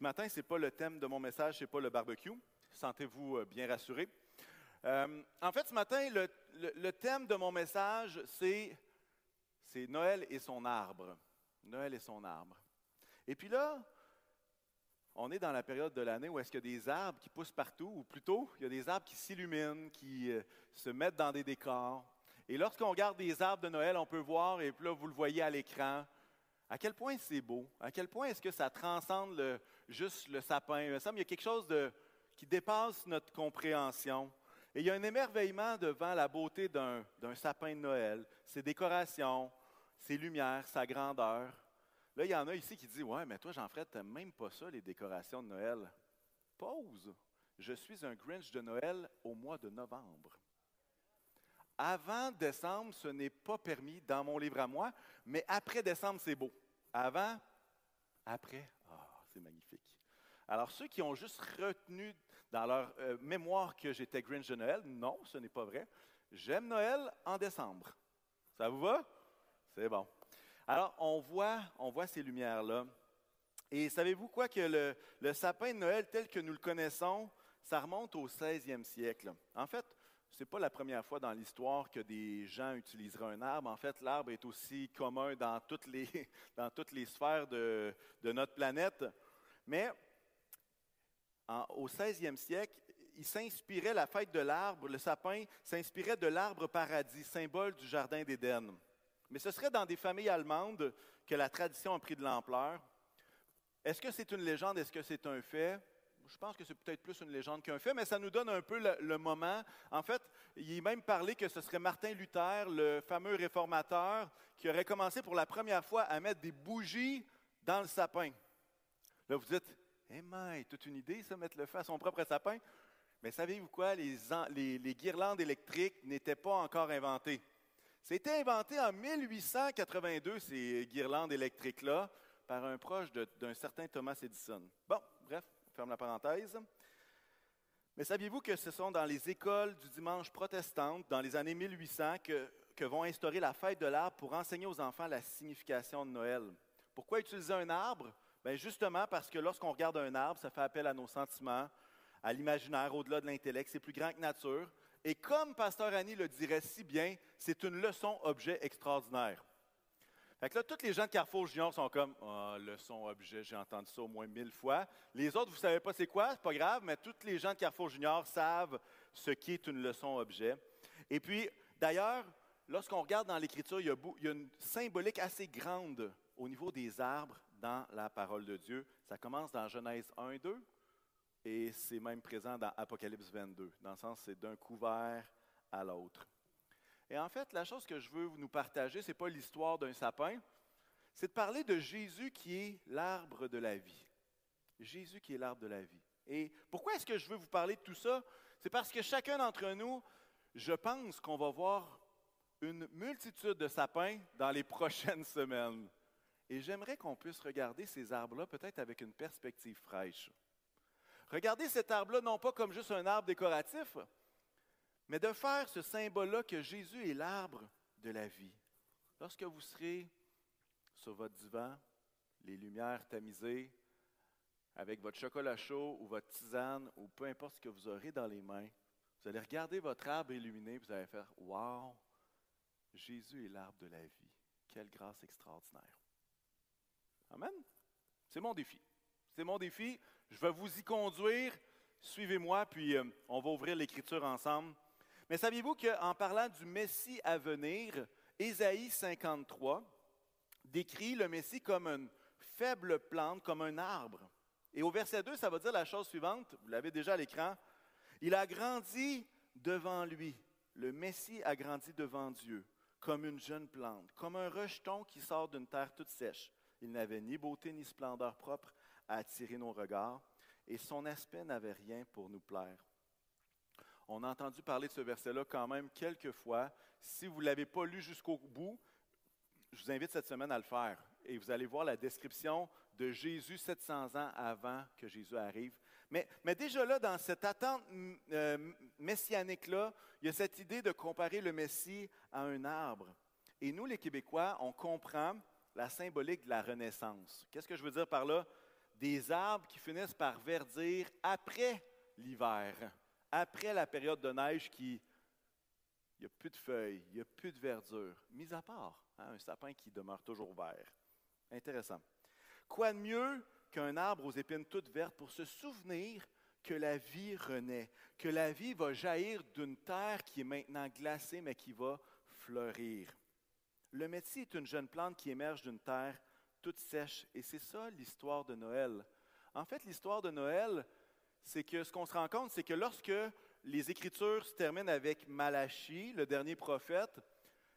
Ce matin, ce n'est pas le thème de mon message, ce n'est pas le barbecue. Sentez-vous euh, bien rassurés. Euh, en fait, ce matin, le, thème de mon message, c'est, c'est Noël et son arbre. Noël et son arbre. Et puis là, on est dans la période de l'année où est-ce qu'il y a des arbres qui poussent partout, ou plutôt, il y a des arbres qui s'illuminent, qui euh, se mettent dans des décors. Et lorsqu'on regarde des arbres de Noël, on peut voir, et puis là, vous le voyez à l'écran, à quel point c'est beau, à quel point est-ce que ça transcende le, juste le sapin. Il me semble y a quelque chose qui dépasse notre compréhension. Et il y a un émerveillement devant la beauté d'un, sapin de Noël, ses décorations, ses lumières, sa grandeur. Là, il y en a ici qui disent Ouais, mais toi, Jean-Fred, tu même pas ça, les décorations de Noël. Pause. Je suis un Grinch de Noël au mois de novembre. Avant décembre, ce n'est pas permis dans mon livre à moi, mais après décembre, c'est beau. Avant, après, c'est magnifique. Alors, ceux qui ont juste retenu dans leur euh, mémoire que j'étais Grinch de Noël, non, ce n'est pas vrai. J'aime Noël en décembre. Ça vous va? C'est bon. Alors, on voit, on voit ces lumières-là. Et savez-vous quoi que le, sapin de Noël tel que nous le connaissons, ça remonte au 16e siècle. En fait, ce n'est pas la première fois dans l'histoire que des gens utiliseraient un arbre. En fait, l'arbre est aussi commun dans toutes les, dans toutes les sphères de, de notre planète. Mais au 16e siècle, il s'inspirait, la fête de l'arbre, le sapin, s'inspirait de l'arbre paradis, symbole du jardin d'Éden. Mais ce serait dans des familles allemandes que la tradition a pris de l'ampleur. Est-ce que c'est une légende? Est-ce que c'est un fait? Je pense que c'est peut-être plus une légende qu'un fait, mais ça nous donne un peu le, moment. En fait, il est même parlé que ce serait Martin Luther, le fameux réformateur, qui aurait commencé pour la première fois à mettre des bougies dans le sapin. Là, vous dites, eh mais, toute une idée, ça, mettre le feu à son propre sapin. Mais savez-vous quoi? Les, les, guirlandes électriques n'étaient pas encore inventées. C'était inventé en 1882, ces guirlandes électriques-là, par un proche d'un certain Thomas Edison. Bon, ferme la parenthèse. Mais saviez-vous que ce sont dans les écoles du dimanche protestantes, dans les années 1800, que, vont instaurer la fête de l'arbre pour enseigner aux enfants la signification de Noël? Pourquoi utiliser un arbre? Bien, justement parce que lorsqu'on regarde un arbre, ça fait appel à nos sentiments, à l'imaginaire, au-delà de l'intellect. C'est plus grand que nature. Et comme Pasteur Annie le dirait si bien, c'est une leçon objet extraordinaire. Fait que tous les gens de Carrefour Junior sont comme oh, leçon objet, j'ai entendu ça au moins mille fois. Les autres, vous ne savez pas c'est quoi, c'est pas grave, mais tous les gens de Carrefour Junior savent ce qu'est une leçon objet. Et puis, d'ailleurs, lorsqu'on regarde dans l'Écriture, il, y a une symbolique assez grande au niveau des arbres dans la parole de Dieu. Ça commence dans Genèse 1 et 2, et c'est même présent dans Apocalypse 22, dans le sens c'est d'un couvert à l'autre. Et en fait, la chose que je veux nous partager, ce n'est pas l'histoire d'un sapin, c'est de parler de Jésus qui est l'arbre de la vie. Jésus qui est l'arbre de la vie. Et pourquoi est-ce que je veux vous parler de tout ça? C'est parce que chacun d'entre nous, je pense qu'on va voir une multitude de sapins dans les prochaines semaines. Et j'aimerais qu'on puisse regarder ces arbres-là peut-être avec une perspective fraîche. Regardez cet arbre-là non pas comme juste un arbre décoratif, mais de faire ce symbole-là que Jésus est l'arbre de la vie. Lorsque vous serez sur votre divan, les lumières tamisées, avec votre chocolat chaud ou votre tisane ou peu importe ce que vous aurez dans les mains, vous allez regarder votre arbre illuminé vous allez faire Wow, Jésus est l'arbre de la vie. Quelle grâce extraordinaire. Amen. C'est mon défi. C'est mon défi. Je vais vous y conduire. Suivez-moi, puis euh, on va ouvrir l'Écriture ensemble. Mais saviez-vous qu'en parlant du Messie à venir, Ésaïe 53 décrit le Messie comme une faible plante, comme un arbre? Et au verset 2, ça va dire la chose suivante, vous l'avez déjà à l'écran. Il a grandi devant lui. Le Messie a grandi devant Dieu, comme une jeune plante, comme un rejeton qui sort d'une terre toute sèche. Il n'avait ni beauté ni splendeur propre à attirer nos regards, et son aspect n'avait rien pour nous plaire. On a entendu parler de ce verset-là quand même quelques fois. Si vous ne l'avez pas lu jusqu'au bout, je vous invite cette semaine à le faire. Et vous allez voir la description de Jésus 700 ans avant que Jésus arrive. Mais, déjà là, dans cette attente euh, messianique-là, il y a cette idée de comparer le Messie à un arbre. Et nous, les Québécois, on comprend la symbolique de la Renaissance. Qu'est-ce que je veux dire par là? des arbres qui finissent par verdir après l'hiver, après la période de neige qui... Il n'y a plus de feuilles, il n'y a plus de verdure, mis à part hein, un sapin qui demeure toujours vert. Intéressant. Quoi de mieux qu'un arbre aux épines toutes vertes pour se souvenir que la vie renaît, que la vie va jaillir d'une terre qui est maintenant glacée, mais qui va fleurir? Le métier est une jeune plante qui émerge d'une terre toute sèche, et c'est ça l'histoire de Noël. En fait, l'histoire de Noël, c'est que ce qu'on se rend compte, c'est que lorsque les Écritures se terminent avec Malachie, le dernier prophète,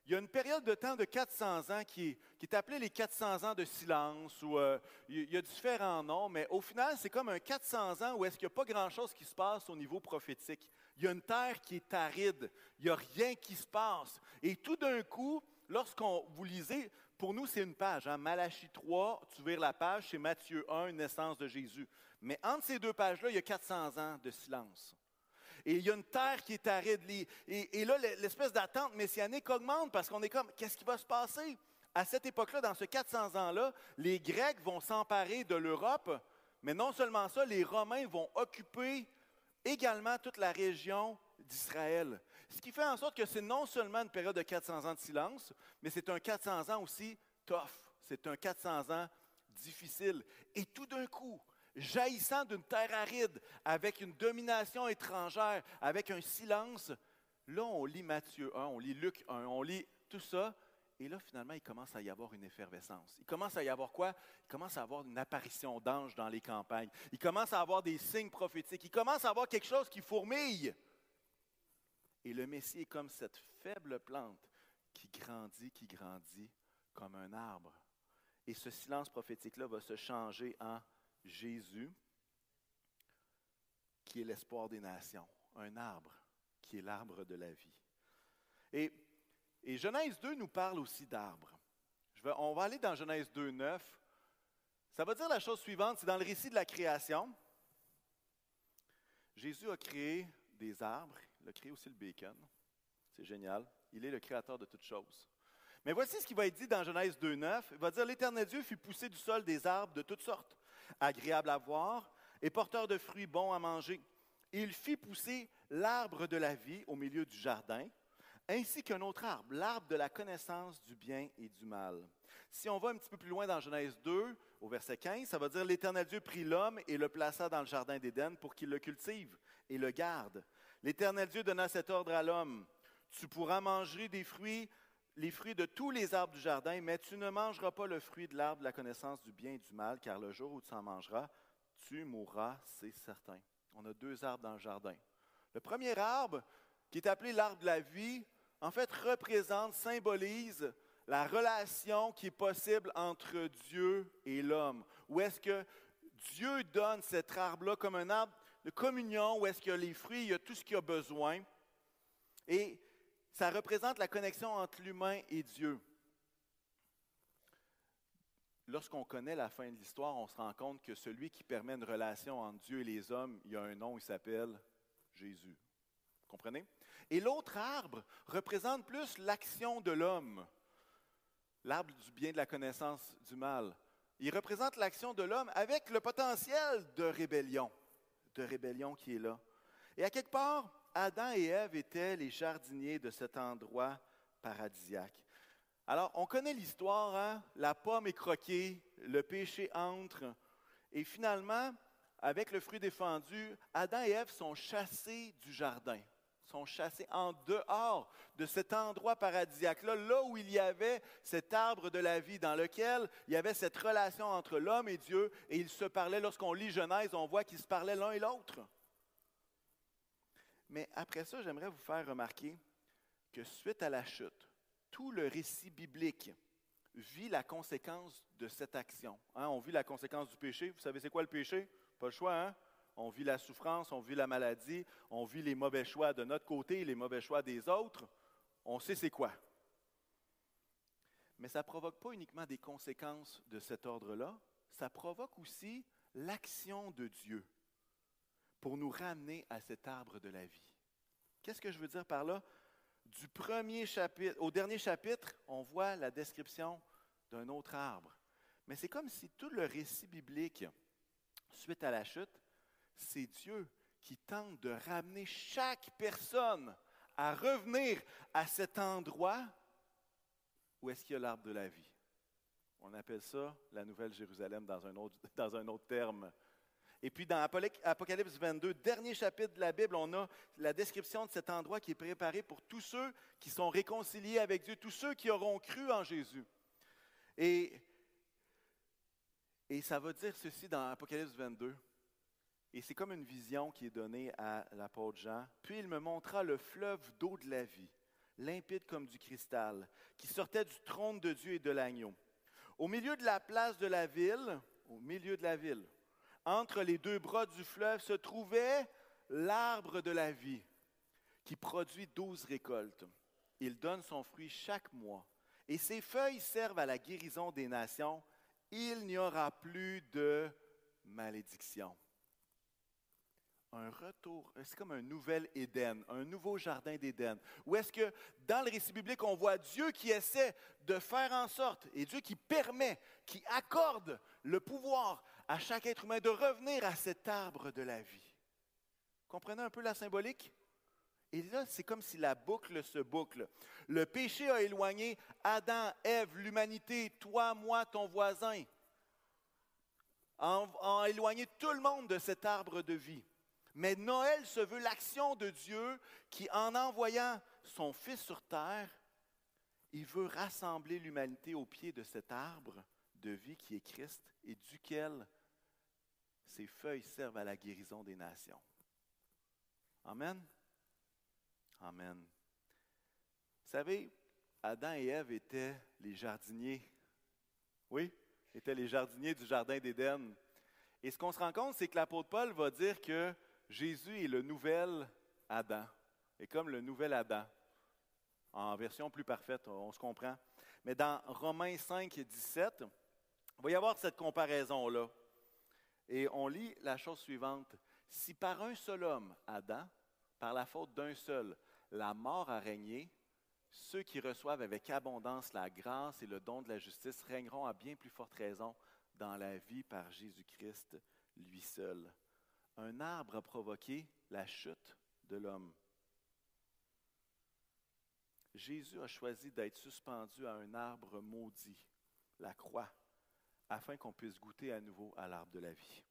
il y a une période de temps de 400 ans qui, est appelée les 400 ans de silence, ou euh, il y a différents noms, mais au final, c'est comme un 400 ans où est-ce qu'il n'y a pas grand-chose qui se passe au niveau prophétique. Il y a une terre qui est aride, il n'y a rien qui se passe. Et tout d'un coup, lorsqu'on vous lisez, pour nous, c'est une page. Hein? Malachie 3, tu vires la page, c'est Matthieu 1, naissance de Jésus. Mais entre ces deux pages-là, il y a 400 ans de silence. Et il y a une terre qui est aride. Et, et là, l'espèce d'attente messianique augmente parce qu'on est comme, qu'est-ce qui va se passer? À cette époque-là, dans ce 400 ans-là, les Grecs vont s'emparer de l'Europe, mais non seulement ça, les Romains vont occuper également toute la région d'Israël. Ce qui fait en sorte que c'est non seulement une période de 400 ans de silence, mais c'est un 400 ans aussi tough. C'est un 400 ans difficile. Et tout d'un coup, jaillissant d'une terre aride, avec une domination étrangère, avec un silence. Là, on lit Matthieu 1, on lit Luc 1, on lit tout ça. Et là, finalement, il commence à y avoir une effervescence. Il commence à y avoir quoi? Il commence à avoir une apparition d'anges dans les campagnes. Il commence à avoir des signes prophétiques. Il commence à avoir quelque chose qui fourmille. Et le Messie est comme cette faible plante qui grandit, qui grandit comme un arbre. Et ce silence prophétique-là va se changer en Jésus, qui est l'espoir des nations, un arbre, qui est l'arbre de la vie. Et, Genèse 2 nous parle aussi d'arbres. On va aller dans Genèse 2, 9. Ça va dire la chose suivante, c'est dans le récit de la création. Jésus a créé des arbres, il a créé aussi le bacon. C'est génial. Il est le créateur de toutes choses. Mais voici ce qui va être dit dans Genèse 2, 9. Il va dire L'Éternel Dieu fit pousser du sol des arbres de toutes sortes, agréable à voir et porteur de fruits bons à manger. Il fit pousser l'arbre de la vie au milieu du jardin, ainsi qu'un autre arbre, l'arbre de la connaissance du bien et du mal. Si on va un petit peu plus loin dans Genèse 2, au verset 15, ça va dire L'Éternel Dieu prit l'homme et le plaça dans le jardin d'Éden pour qu'il le cultive et le garde. L'Éternel Dieu donna cet ordre à l'homme Tu pourras manger des fruits les fruits de tous les arbres du jardin, mais tu ne mangeras pas le fruit de l'arbre de la connaissance du bien et du mal, car le jour où tu en mangeras, tu mourras, c'est certain. On a deux arbres dans le jardin. Le premier arbre, qui est appelé l'arbre de la vie, en fait représente, symbolise la relation qui est possible entre Dieu et l'homme. Où est-ce que Dieu donne cet arbre-là comme un arbre de communion, où est-ce qu'il y a les fruits, il y a tout ce qu'il a besoin. Et ça représente la connexion entre l'humain et Dieu. Lorsqu'on connaît la fin de l'histoire, on se rend compte que celui qui permet une relation entre Dieu et les hommes, il y a un nom, il s'appelle Jésus. Comprenez? Et l'autre arbre représente plus l'action de l'homme, l'arbre du bien de la connaissance du mal. Il représente l'action de l'homme avec le potentiel de rébellion, de rébellion qui est là. Et à quelque part, Adam et Ève étaient les jardiniers de cet endroit paradisiaque. Alors, on connaît l'histoire, hein? la pomme est croquée, le péché entre, et finalement, avec le fruit défendu, Adam et Ève sont chassés du jardin, chassés en dehors de cet endroit paradisiaque-là, là où il y avait cet arbre de la vie, dans lequel il y avait cette relation entre l'homme et Dieu, et ils se parlaient, lorsqu'on lit Genèse, on voit qu'ils se parlaient l'un et l'autre. Mais après ça, j'aimerais vous faire remarquer que suite à la chute, tout le récit biblique vit la conséquence de cette action. Hein, on vit la conséquence du péché. Vous savez, c'est quoi le péché? Pas le choix, hein? On vit la souffrance, on vit la maladie, on vit les mauvais choix de notre côté, les mauvais choix des autres. On sait c'est quoi. Mais ça ne provoque pas uniquement des conséquences de cet ordre-là, ça provoque aussi l'action de Dieu pour nous ramener à cet arbre de la vie. Qu'est-ce que je veux dire par là? Du premier chapitre au dernier chapitre, on voit la description d'un autre arbre. Mais c'est comme si tout le récit biblique suite à la chute, c'est Dieu qui tente de ramener chaque personne à revenir à cet endroit où est-ce qu'il y a l'arbre de la vie. On appelle ça la Nouvelle Jérusalem dans un autre, dans un autre terme. Et puis dans Apocalypse 22, dernier chapitre de la Bible, on a la description de cet endroit qui est préparé pour tous ceux qui sont réconciliés avec Dieu, tous ceux qui auront cru en Jésus. Et, et ça va dire ceci dans Apocalypse 22. Et c'est comme une vision qui est donnée à l'apôtre Jean. Puis il me montra le fleuve d'eau de la vie, limpide comme du cristal, qui sortait du trône de Dieu et de l'agneau. Au milieu de la place de la ville, au milieu de la ville, entre les deux bras du fleuve se trouvait l'arbre de la vie, qui produit douze récoltes. Il donne son fruit chaque mois, et ses feuilles servent à la guérison des nations. Il n'y aura plus de malédiction un retour, c'est comme un nouvel Éden, un nouveau jardin d'Éden. Où est-ce que dans le récit biblique, on voit Dieu qui essaie de faire en sorte, et Dieu qui permet, qui accorde le pouvoir à chaque être humain de revenir à cet arbre de la vie. Comprenez un peu la symbolique? Et là, c'est comme si la boucle se boucle. Le péché a éloigné Adam, Ève, l'humanité, toi, moi, ton voisin, a éloigné tout le monde de cet arbre de vie. Mais Noël se veut l'action de Dieu qui, en envoyant son Fils sur terre, il veut rassembler l'humanité au pied de cet arbre de vie qui est Christ et duquel ses feuilles servent à la guérison des nations. Amen. Amen. Vous savez, Adam et Ève étaient les jardiniers. Oui, étaient les jardiniers du Jardin d'Éden. Et ce qu'on se rend compte, c'est que l'apôtre Paul va dire que Jésus est le nouvel Adam, et comme le nouvel Adam, en version plus parfaite, on se comprend. Mais dans Romains 5, 17, il va y avoir cette comparaison-là. Et on lit la chose suivante. Si par un seul homme, Adam, par la faute d'un seul, la mort a régné, ceux qui reçoivent avec abondance la grâce et le don de la justice régneront à bien plus forte raison dans la vie par Jésus-Christ, lui seul un arbre a provoqué la chute de l'homme. Jésus a choisi d'être suspendu à un arbre maudit, la croix, afin qu'on puisse goûter à nouveau à l'arbre de la vie.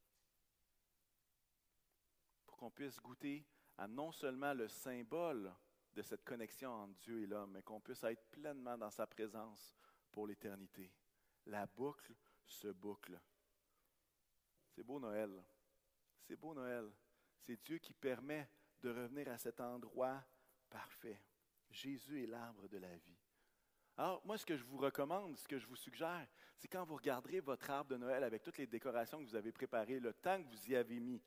Pour qu'on puisse goûter à non seulement le symbole de cette connexion entre Dieu et l'homme, mais qu'on puisse être pleinement dans sa présence pour l'éternité. La boucle se boucle. C'est beau Noël. C'est beau Noël. C'est Dieu qui permet de revenir à cet endroit parfait. Jésus est l'arbre de la vie. Alors, moi, ce que je vous recommande, ce que je vous suggère, c'est quand vous regarderez votre arbre de Noël avec toutes les décorations que vous avez préparées, le temps que vous y avez mis,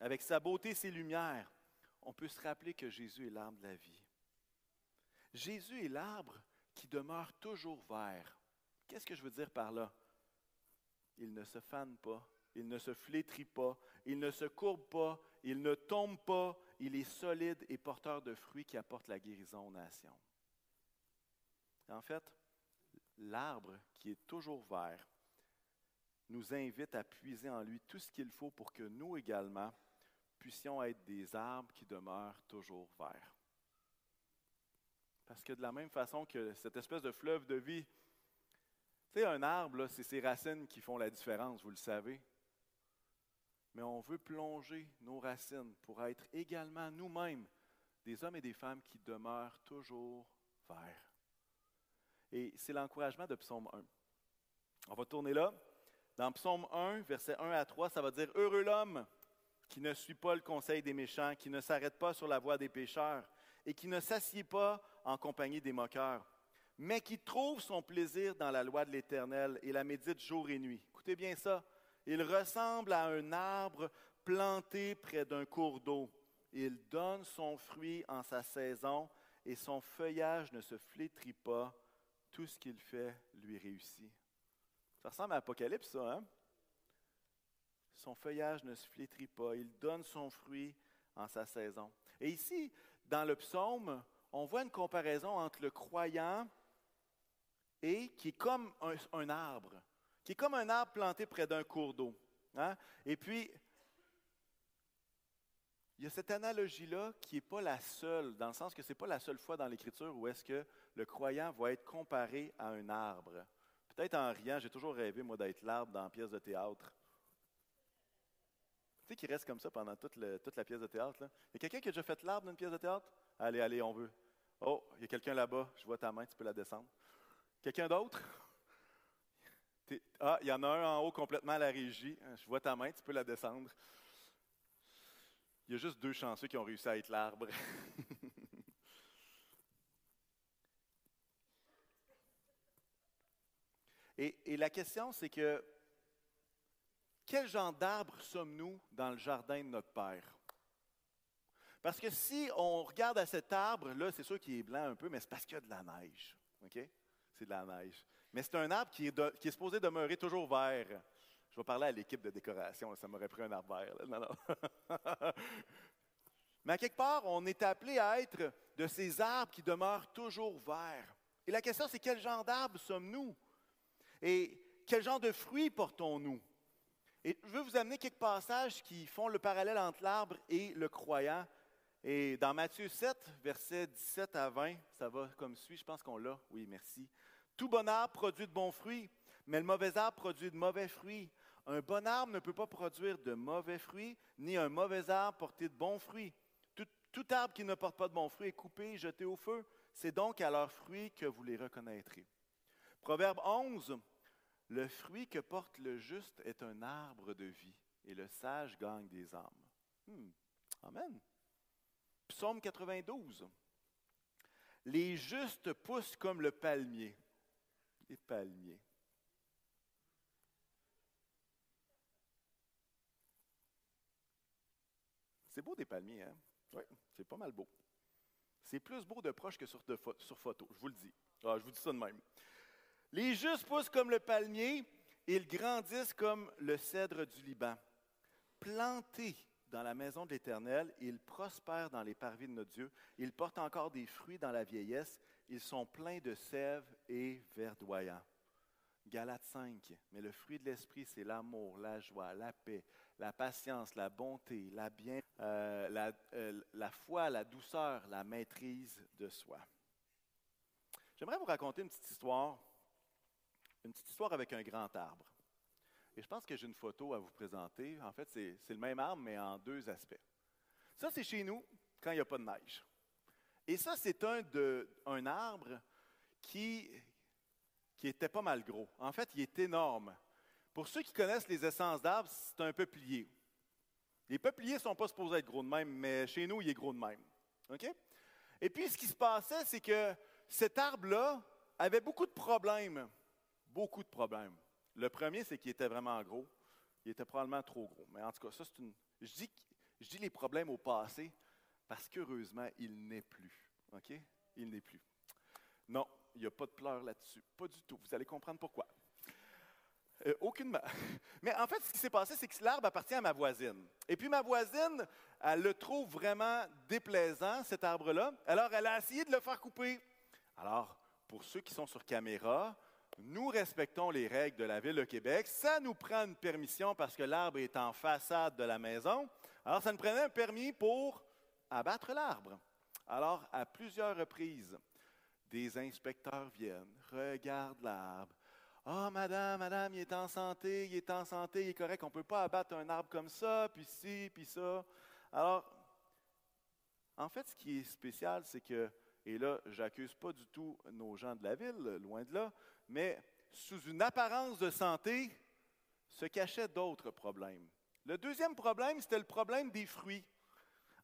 avec sa beauté, ses lumières, on peut se rappeler que Jésus est l'arbre de la vie. Jésus est l'arbre qui demeure toujours vert. Qu'est-ce que je veux dire par là? Il ne se fane pas, il ne se flétrit pas, il ne se courbe pas, il ne tombe pas, il est solide et porteur de fruits qui apportent la guérison aux nations. En fait, l'arbre qui est toujours vert nous invite à puiser en lui tout ce qu'il faut pour que nous également puissions être des arbres qui demeurent toujours verts. Parce que de la même façon que cette espèce de fleuve de vie, tu sais, un arbre, c'est ses racines qui font la différence, vous le savez mais on veut plonger nos racines pour être également nous-mêmes des hommes et des femmes qui demeurent toujours verts. Et c'est l'encouragement de Psaume 1. On va tourner là. Dans Psaume 1, versets 1 à 3, ça va dire Heureux l'homme qui ne suit pas le conseil des méchants, qui ne s'arrête pas sur la voie des pécheurs et qui ne s'assied pas en compagnie des moqueurs, mais qui trouve son plaisir dans la loi de l'Éternel et la médite jour et nuit. Écoutez bien ça. Il ressemble à un arbre planté près d'un cours d'eau. Il donne son fruit en sa saison et son feuillage ne se flétrit pas. Tout ce qu'il fait lui réussit. Ça ressemble à Apocalypse, ça, hein? Son feuillage ne se flétrit pas. Il donne son fruit en sa saison. Et ici, dans le psaume, on voit une comparaison entre le croyant et qui est comme un arbre qui est comme un arbre planté près d'un cours d'eau. Hein? Et puis, il y a cette analogie-là qui n'est pas la seule, dans le sens que ce n'est pas la seule fois dans l'Écriture où est-ce que le croyant va être comparé à un arbre. Peut-être en riant, j'ai toujours rêvé, moi, d'être l'arbre dans la pièce de théâtre. Tu sais, qui reste comme ça pendant toute, toute la pièce de théâtre. Il y a quelqu'un qui a déjà fait l'arbre dans une pièce de théâtre? Allez, allez, on veut. Oh, il y a quelqu'un là-bas, je vois ta main, tu peux la descendre. Quelqu'un d'autre? Ah, il y en a un en haut complètement à la régie. Je vois ta main, tu peux la descendre. Il y a juste deux chanceux qui ont réussi à être l'arbre. et, la question, c'est que quel genre d'arbre sommes-nous dans le jardin de notre Père? Parce que si on regarde à cet arbre-là, c'est sûr qu'il est blanc un peu, mais c'est parce qu'il y a de la neige. OK? C'est de la neige. Mais c'est un arbre qui est, est, supposé demeurer toujours vert. Je vais parler à l'équipe de décoration, ça m'aurait pris un arbre vert. Non, non. mais à quelque part, on est appelé à être de ces arbres qui demeurent toujours verts. Et la question, c'est quel genre d'arbre sommes-nous? Et quel genre de fruits portons-nous? Et je veux vous amener quelques passages qui font le parallèle entre l'arbre et le croyant. Et dans Matthieu 7, versets 17 à 20, ça va comme suit, je pense qu'on l'a. Oui, merci. Tout bon arbre produit de bons fruits, mais le mauvais arbre produit de mauvais fruits. Un bon arbre ne peut pas produire de mauvais fruits, ni un mauvais arbre porter de bons fruits. Tout, arbre qui ne porte pas de bons fruits est coupé, jeté au feu. C'est donc à leurs fruits que vous les reconnaîtrez. Proverbe 11, le fruit que porte le juste est un arbre de vie, et le sage gagne des âmes. Hmm. Amen. Psaume 92. Les justes poussent comme le palmier. Les palmiers. C'est beau des palmiers, hein? Oui, c'est pas mal beau. C'est plus beau de proche que sur, sur photo, je vous le dis. Ah, je vous dis ça de même. Les justes poussent comme le palmier, et ils grandissent comme le cèdre du Liban. Plantés dans la maison de l'Éternel, ils prospèrent dans les parvis de notre Dieu. Ils portent encore des fruits dans la vieillesse. Ils sont pleins de sève et verdoyants. Galates 5. Mais le fruit de l'esprit, c'est l'amour, la joie, la paix, la patience, la bonté, la bien, euh, euh, la foi, la douceur, la maîtrise de soi. J'aimerais vous raconter une petite histoire une petite histoire avec un grand arbre. Et je pense que j'ai une photo à vous présenter. En fait, c'est le même arbre, mais en deux aspects. Ça, c'est chez nous, quand il n'y a pas de neige. Et ça, c'est un, un arbre qui, qui était pas mal gros. En fait, il est énorme. Pour ceux qui connaissent les essences d'arbres, c'est un peuplier. Les peupliers ne sont pas supposés être gros de même, mais chez nous, il est gros de même. OK? Et puis, ce qui se passait, c'est que cet arbre-là avait beaucoup de problèmes beaucoup de problèmes. Le premier, c'est qu'il était vraiment gros. Il était probablement trop gros. Mais en tout cas, ça, c'est une. Je dis, je dis les problèmes au passé parce qu'heureusement, il n'est plus. OK? Il n'est plus. Non, il n'y a pas de pleurs là-dessus. Pas du tout. Vous allez comprendre pourquoi. Euh, aucunement. Mais en fait, ce qui s'est passé, c'est que l'arbre appartient à ma voisine. Et puis ma voisine, elle le trouve vraiment déplaisant, cet arbre-là. Alors, elle a essayé de le faire couper. Alors, pour ceux qui sont sur caméra, nous respectons les règles de la Ville de Québec. Ça nous prend une permission parce que l'arbre est en façade de la maison. Alors, ça nous prenait un permis pour abattre l'arbre. Alors, à plusieurs reprises, des inspecteurs viennent, regardent l'arbre. Ah, oh, madame, madame, il est en santé, il est en santé, il est correct. On ne peut pas abattre un arbre comme ça, puis ci, puis ça. Alors, en fait, ce qui est spécial, c'est que, et là, j'accuse pas du tout nos gens de la ville, loin de là, mais sous une apparence de santé se cachaient d'autres problèmes. Le deuxième problème, c'était le problème des fruits.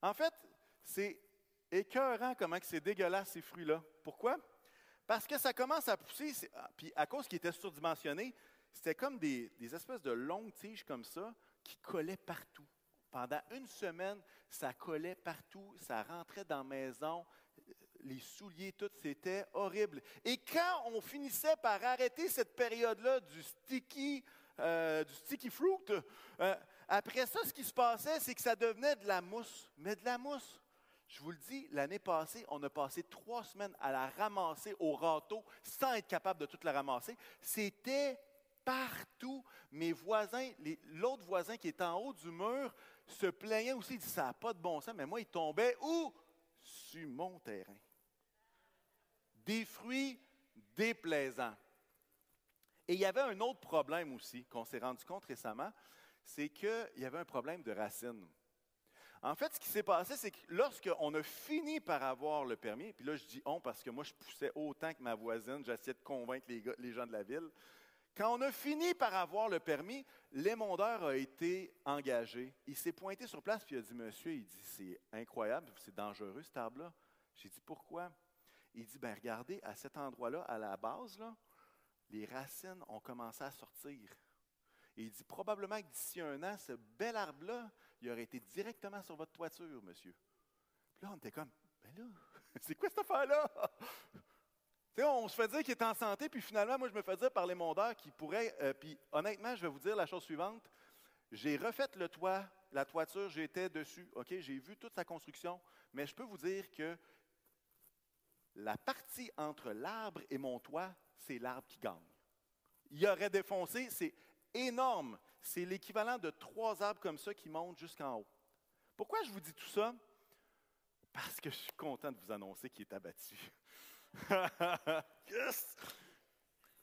En fait, c'est écœurant comment c'est dégueulasse ces fruits-là. Pourquoi? Parce que ça commence à pousser, ah, puis à cause qu'ils étaient surdimensionnés, c'était comme des, espèces de longues tiges comme ça qui collaient partout. Pendant une semaine, ça collait partout, ça rentrait dans la maison, les souliers, tout, c'était horrible. Et quand on finissait par arrêter cette période-là du sticky, euh, du sticky fruit, euh, après ça, ce qui se passait, c'est que ça devenait de la mousse. Mais de la mousse, je vous le dis, l'année passée, on a passé trois semaines à la ramasser au râteau sans être capable de toute la ramasser. C'était partout. Mes voisins, l'autre voisin qui est en haut du mur, se plaignait aussi. Il dit Ça n'a pas de bon sens, mais moi, il tombait où? Sur mon terrain. Des fruits déplaisants. Et il y avait un autre problème aussi qu'on s'est rendu compte récemment c'est qu'il y avait un problème de racines. En fait, ce qui s'est passé, c'est que lorsqu'on a fini par avoir le permis, puis là je dis on parce que moi je poussais autant que ma voisine, j'essayais de convaincre les, gens de la ville. Quand on a fini par avoir le permis, l'émondeur a été engagé. Il s'est pointé sur place puis il a dit Monsieur, il dit c'est incroyable, c'est dangereux cet arbre-là. J'ai dit pourquoi? Il dit ben regardez, à cet endroit-là, à la base, les racines ont commencé à sortir. Il dit probablement que d'ici un an, ce bel arbre-là, il aurait été directement sur votre toiture, monsieur. Puis là, on était comme, ben là, c'est quoi cette affaire-là? on se fait dire qu'il est en santé, puis finalement, moi, je me fais dire par les mondeurs qu'il pourrait. Euh, puis honnêtement, je vais vous dire la chose suivante. J'ai refait le toit, la toiture, j'étais dessus, OK? J'ai vu toute sa construction, mais je peux vous dire que la partie entre l'arbre et mon toit, c'est l'arbre qui gagne. Il aurait défoncé, c'est énorme. C'est l'équivalent de trois arbres comme ça qui montent jusqu'en haut. Pourquoi je vous dis tout ça? Parce que je suis content de vous annoncer qu'il est abattu. yes!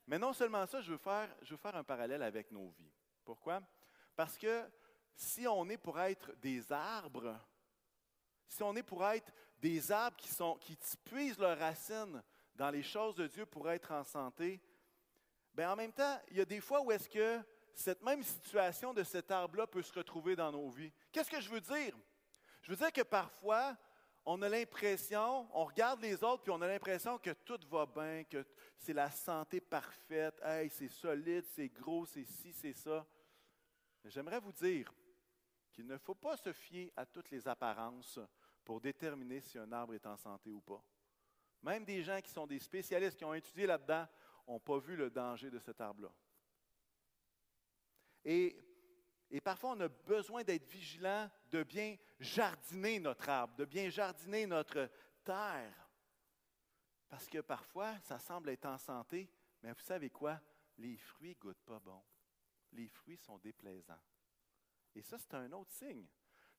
Mais non seulement ça, je veux, faire, je veux faire un parallèle avec nos vies. Pourquoi? Parce que si on est pour être des arbres, si on est pour être des arbres qui, sont, qui puisent leurs racines dans les choses de Dieu pour être en santé, bien en même temps, il y a des fois où est-ce que cette même situation de cet arbre-là peut se retrouver dans nos vies. Qu'est-ce que je veux dire? Je veux dire que parfois, on a l'impression, on regarde les autres, puis on a l'impression que tout va bien, que c'est la santé parfaite, hey, c'est solide, c'est gros, c'est ci, c'est ça. J'aimerais vous dire qu'il ne faut pas se fier à toutes les apparences pour déterminer si un arbre est en santé ou pas. Même des gens qui sont des spécialistes, qui ont étudié là-dedans, n'ont pas vu le danger de cet arbre-là. Et, parfois, on a besoin d'être vigilant, de bien jardiner notre arbre, de bien jardiner notre terre. Parce que parfois, ça semble être en santé, mais vous savez quoi? Les fruits goûtent pas bon. Les fruits sont déplaisants. Et ça, c'est un autre signe.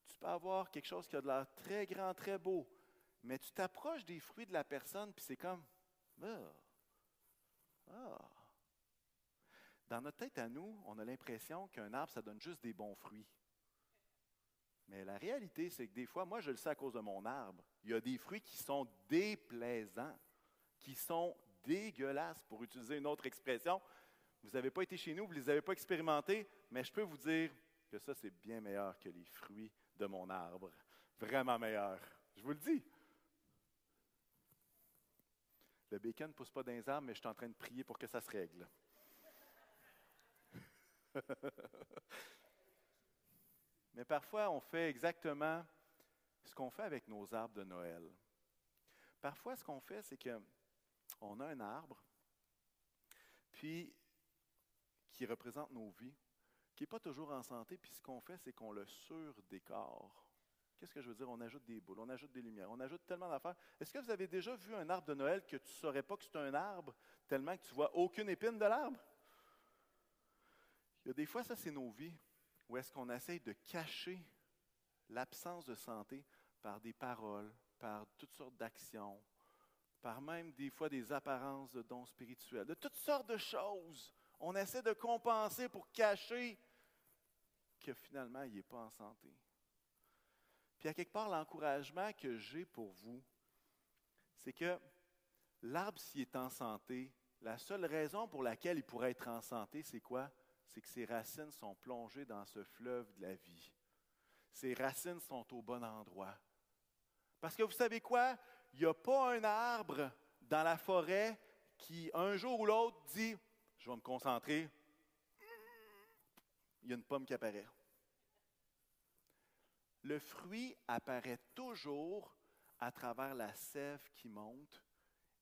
Tu peux avoir quelque chose qui a de l'air très grand, très beau, mais tu t'approches des fruits de la personne, puis c'est comme, ah, ah, dans notre tête à nous, on a l'impression qu'un arbre, ça donne juste des bons fruits. Mais la réalité, c'est que des fois, moi, je le sais à cause de mon arbre, il y a des fruits qui sont déplaisants, qui sont dégueulasses, pour utiliser une autre expression. Vous n'avez pas été chez nous, vous ne les avez pas expérimentés, mais je peux vous dire que ça, c'est bien meilleur que les fruits de mon arbre. Vraiment meilleur. Je vous le dis. Le bacon ne pousse pas dans les arbres, mais je suis en train de prier pour que ça se règle. Mais parfois, on fait exactement ce qu'on fait avec nos arbres de Noël. Parfois, ce qu'on fait, c'est qu'on a un arbre, puis qui représente nos vies, qui n'est pas toujours en santé, puis ce qu'on fait, c'est qu'on le surdécore. Qu'est-ce que je veux dire? On ajoute des boules, on ajoute des lumières, on ajoute tellement d'affaires. Est-ce que vous avez déjà vu un arbre de Noël que tu ne saurais pas que c'est un arbre, tellement que tu vois aucune épine de l'arbre? Il y a des fois, ça, c'est nos vies, où est-ce qu'on essaye de cacher l'absence de santé par des paroles, par toutes sortes d'actions, par même des fois des apparences de dons spirituels, de toutes sortes de choses. On essaie de compenser pour cacher que finalement, il n'est pas en santé. Puis à quelque part, l'encouragement que j'ai pour vous, c'est que l'arbre, s'il est en santé, la seule raison pour laquelle il pourrait être en santé, c'est quoi? C'est que ses racines sont plongées dans ce fleuve de la vie. Ses racines sont au bon endroit. Parce que vous savez quoi? Il n'y a pas un arbre dans la forêt qui, un jour ou l'autre, dit Je vais me concentrer. Il y a une pomme qui apparaît. Le fruit apparaît toujours à travers la sève qui monte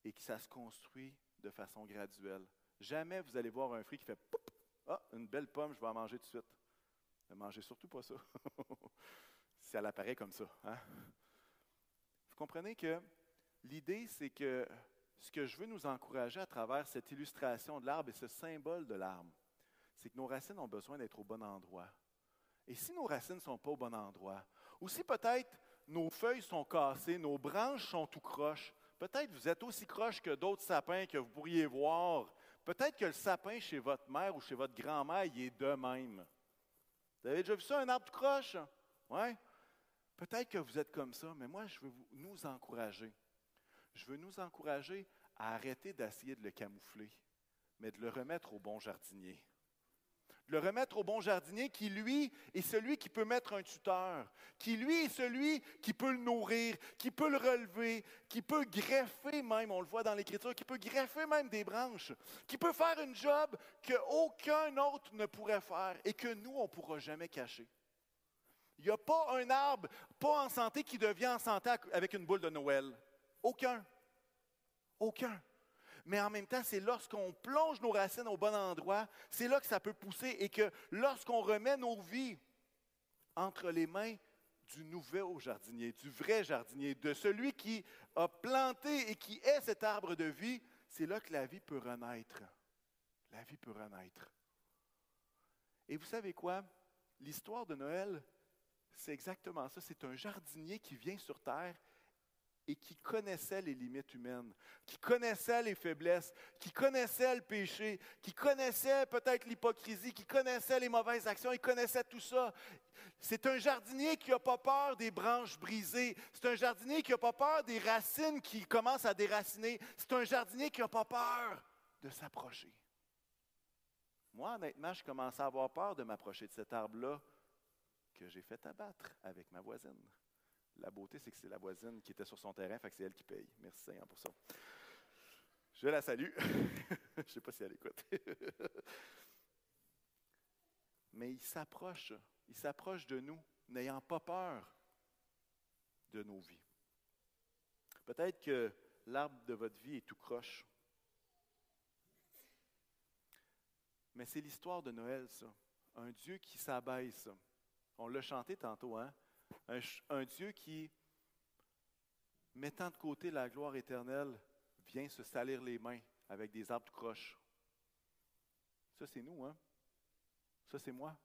et qui ça se construit de façon graduelle. Jamais vous allez voir un fruit qui fait ah, une belle pomme, je vais en manger tout de suite. Ne mangez surtout pas ça. si elle apparaît comme ça. Hein? Vous comprenez que l'idée, c'est que ce que je veux nous encourager à travers cette illustration de l'arbre et ce symbole de l'arbre, c'est que nos racines ont besoin d'être au bon endroit. Et si nos racines ne sont pas au bon endroit, ou si peut-être nos feuilles sont cassées, nos branches sont tout croches, peut-être vous êtes aussi croche que d'autres sapins que vous pourriez voir, peut-être que le sapin chez votre mère ou chez votre grand-mère, il est de même. Vous avez déjà vu ça, un arbre croche? Oui? Peut-être que vous êtes comme ça, mais moi, je veux nous encourager. Je veux nous encourager à arrêter d'essayer de le camoufler, mais de le remettre au bon jardinier le remettre au bon jardinier qui, lui, est celui qui peut mettre un tuteur, qui, lui, est celui qui peut le nourrir, qui peut le relever, qui peut greffer même, on le voit dans l'Écriture, qui peut greffer même des branches, qui peut faire une job qu'aucun autre ne pourrait faire et que nous, on ne pourra jamais cacher. Il n'y a pas un arbre, pas en santé, qui devient en santé avec une boule de Noël. Aucun. Aucun mais en même temps, c'est lorsqu'on plonge nos racines au bon endroit, c'est là que ça peut pousser et que lorsqu'on remet nos vies entre les mains du nouveau jardinier, du vrai jardinier, de celui qui a planté et qui est cet arbre de vie, c'est là que la vie peut renaître. La vie peut renaître. Et vous savez quoi? L'histoire de Noël, c'est exactement ça. C'est un jardinier qui vient sur terre et qui connaissait les limites humaines, qui connaissait les faiblesses, qui connaissait le péché, qui connaissait peut-être l'hypocrisie, qui connaissait les mauvaises actions, il connaissait tout ça. C'est un jardinier qui n'a pas peur des branches brisées. C'est un jardinier qui n'a pas peur des racines qui commencent à déraciner. C'est un jardinier qui n'a pas peur de s'approcher. Moi, honnêtement, je commençais à avoir peur de m'approcher de cet arbre-là que j'ai fait abattre avec ma voisine. La beauté, c'est que c'est la voisine qui était sur son terrain, c'est elle qui paye. Merci Seigneur pour ça. Je la salue. Je ne sais pas si elle écoute. Mais il s'approche, il s'approche de nous, n'ayant pas peur de nos vies. Peut-être que l'arbre de votre vie est tout croche. Mais c'est l'histoire de Noël, ça. Un Dieu qui s'abaisse. On l'a chanté tantôt, hein? Un, Dieu qui, mettant de côté la gloire éternelle, vient se salir les mains avec des arbres de croche. Ça, c'est nous, hein? Ça, c'est moi.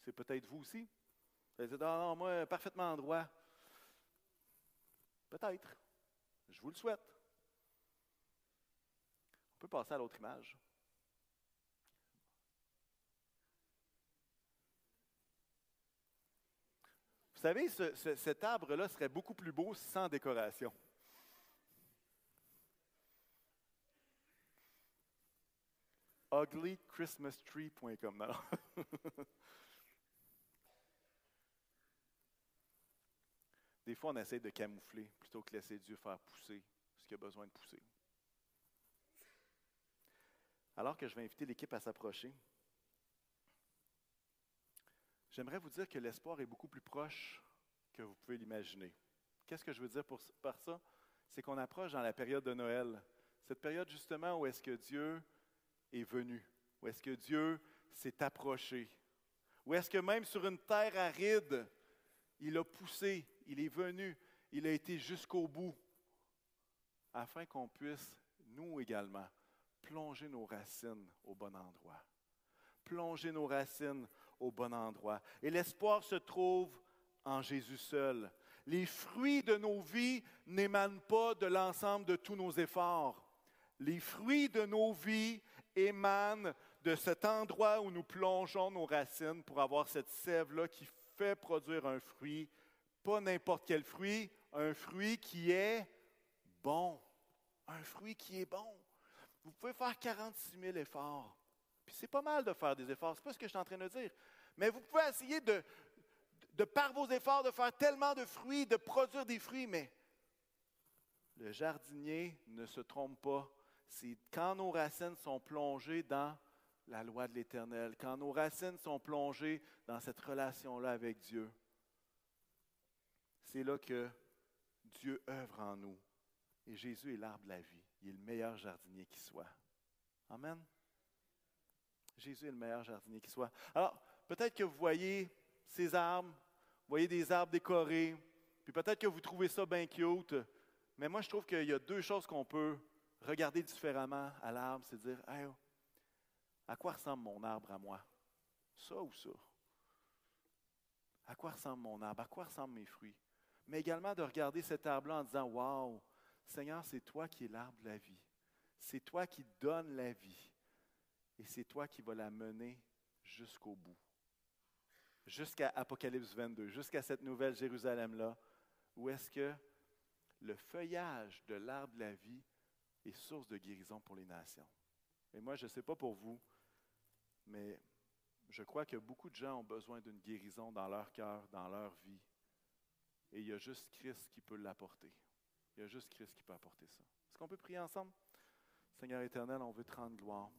C'est peut-être vous aussi. Vous dire, non, non, moi, parfaitement en droit. Peut-être. Je vous le souhaite. On peut passer à l'autre image. Vous savez, cet arbre-là serait beaucoup plus beau sans décoration. uglychristmastree.com. Des fois, on essaie de camoufler plutôt que laisser Dieu faire pousser ce qu'il a besoin de pousser. Alors que je vais inviter l'équipe à s'approcher, J'aimerais vous dire que l'espoir est beaucoup plus proche que vous pouvez l'imaginer. Qu'est-ce que je veux dire par ça? C'est qu'on approche dans la période de Noël. Cette période justement où est-ce que Dieu est venu, où est-ce que Dieu s'est approché, où est-ce que même sur une terre aride, il a poussé, il est venu, il a été jusqu'au bout, afin qu'on puisse, nous également, plonger nos racines au bon endroit. Plonger nos racines au bon endroit. Et l'espoir se trouve en Jésus seul. Les fruits de nos vies n'émanent pas de l'ensemble de tous nos efforts. Les fruits de nos vies émanent de cet endroit où nous plongeons nos racines pour avoir cette sève-là qui fait produire un fruit, pas n'importe quel fruit, un fruit qui est bon. Un fruit qui est bon. Vous pouvez faire 46 000 efforts. C'est pas mal de faire des efforts, c'est pas ce que je suis en train de dire. Mais vous pouvez essayer de, de, par vos efforts, de faire tellement de fruits, de produire des fruits, mais le jardinier ne se trompe pas. C'est quand nos racines sont plongées dans la loi de l'Éternel, quand nos racines sont plongées dans cette relation-là avec Dieu, c'est là que Dieu œuvre en nous. Et Jésus est l'arbre de la vie. Il est le meilleur jardinier qui soit. Amen. Jésus est le meilleur jardinier qui soit. Alors, peut-être que vous voyez ces arbres, vous voyez des arbres décorés, puis peut-être que vous trouvez ça bien cute, mais moi je trouve qu'il y a deux choses qu'on peut regarder différemment à l'arbre, c'est dire, À quoi ressemble mon arbre à moi? Ça ou ça? À quoi ressemble mon arbre? À quoi ressemblent mes fruits? Mais également de regarder cet arbre-là en disant Waouh, Seigneur, c'est toi qui es l'arbre de la vie. C'est toi qui donnes la vie. Et c'est toi qui vas la mener jusqu'au bout. Jusqu'à Apocalypse 22, jusqu'à cette nouvelle Jérusalem-là, où est-ce que le feuillage de l'arbre de la vie est source de guérison pour les nations. Et moi, je ne sais pas pour vous, mais je crois que beaucoup de gens ont besoin d'une guérison dans leur cœur, dans leur vie. Et il y a juste Christ qui peut l'apporter. Il y a juste Christ qui peut apporter ça. Est-ce qu'on peut prier ensemble? Seigneur éternel, on veut te rendre gloire.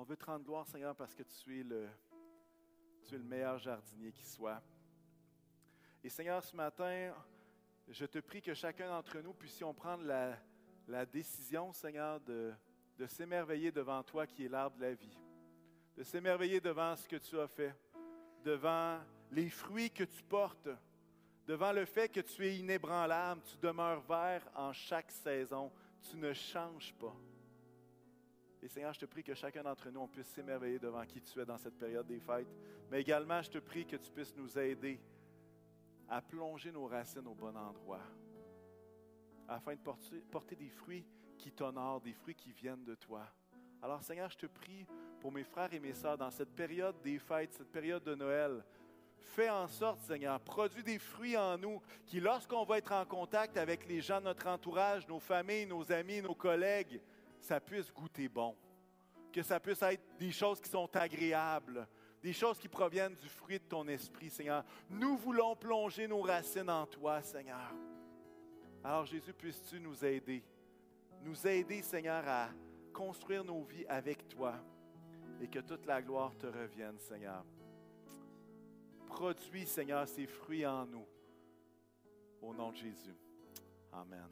On veut te rendre gloire, Seigneur, parce que tu es le, es meilleur jardinier qui soit. Et Seigneur, ce matin, je te prie que chacun d'entre nous puissions prendre la, décision, Seigneur, de, s'émerveiller devant toi qui est l'arbre de la vie, de s'émerveiller devant ce que tu as fait, devant les fruits que tu portes, devant le fait que tu es inébranlable, tu demeures vert en chaque saison, tu ne changes pas. Et Seigneur, je te prie que chacun d'entre nous, on puisse s'émerveiller devant qui tu es dans cette période des fêtes. Mais également, je te prie que tu puisses nous aider à plonger nos racines au bon endroit, afin de porter, des fruits qui t'honorent, des fruits qui viennent de toi. Alors Seigneur, je te prie pour mes frères et mes sœurs dans cette période des fêtes, cette période de Noël. Fais en sorte, Seigneur, produis des fruits en nous qui, lorsqu'on va être en contact avec les gens de notre entourage, nos familles, nos amis, nos collègues, ça puisse goûter bon. Que ça puisse être des choses qui sont agréables, des choses qui proviennent du fruit de ton esprit, Seigneur. Nous voulons plonger nos racines en toi, Seigneur. Alors Jésus, puisses-tu nous aider, nous aider, Seigneur, à construire nos vies avec toi et que toute la gloire te revienne, Seigneur. Produis, Seigneur, ces fruits en nous. Au nom de Jésus. Amen.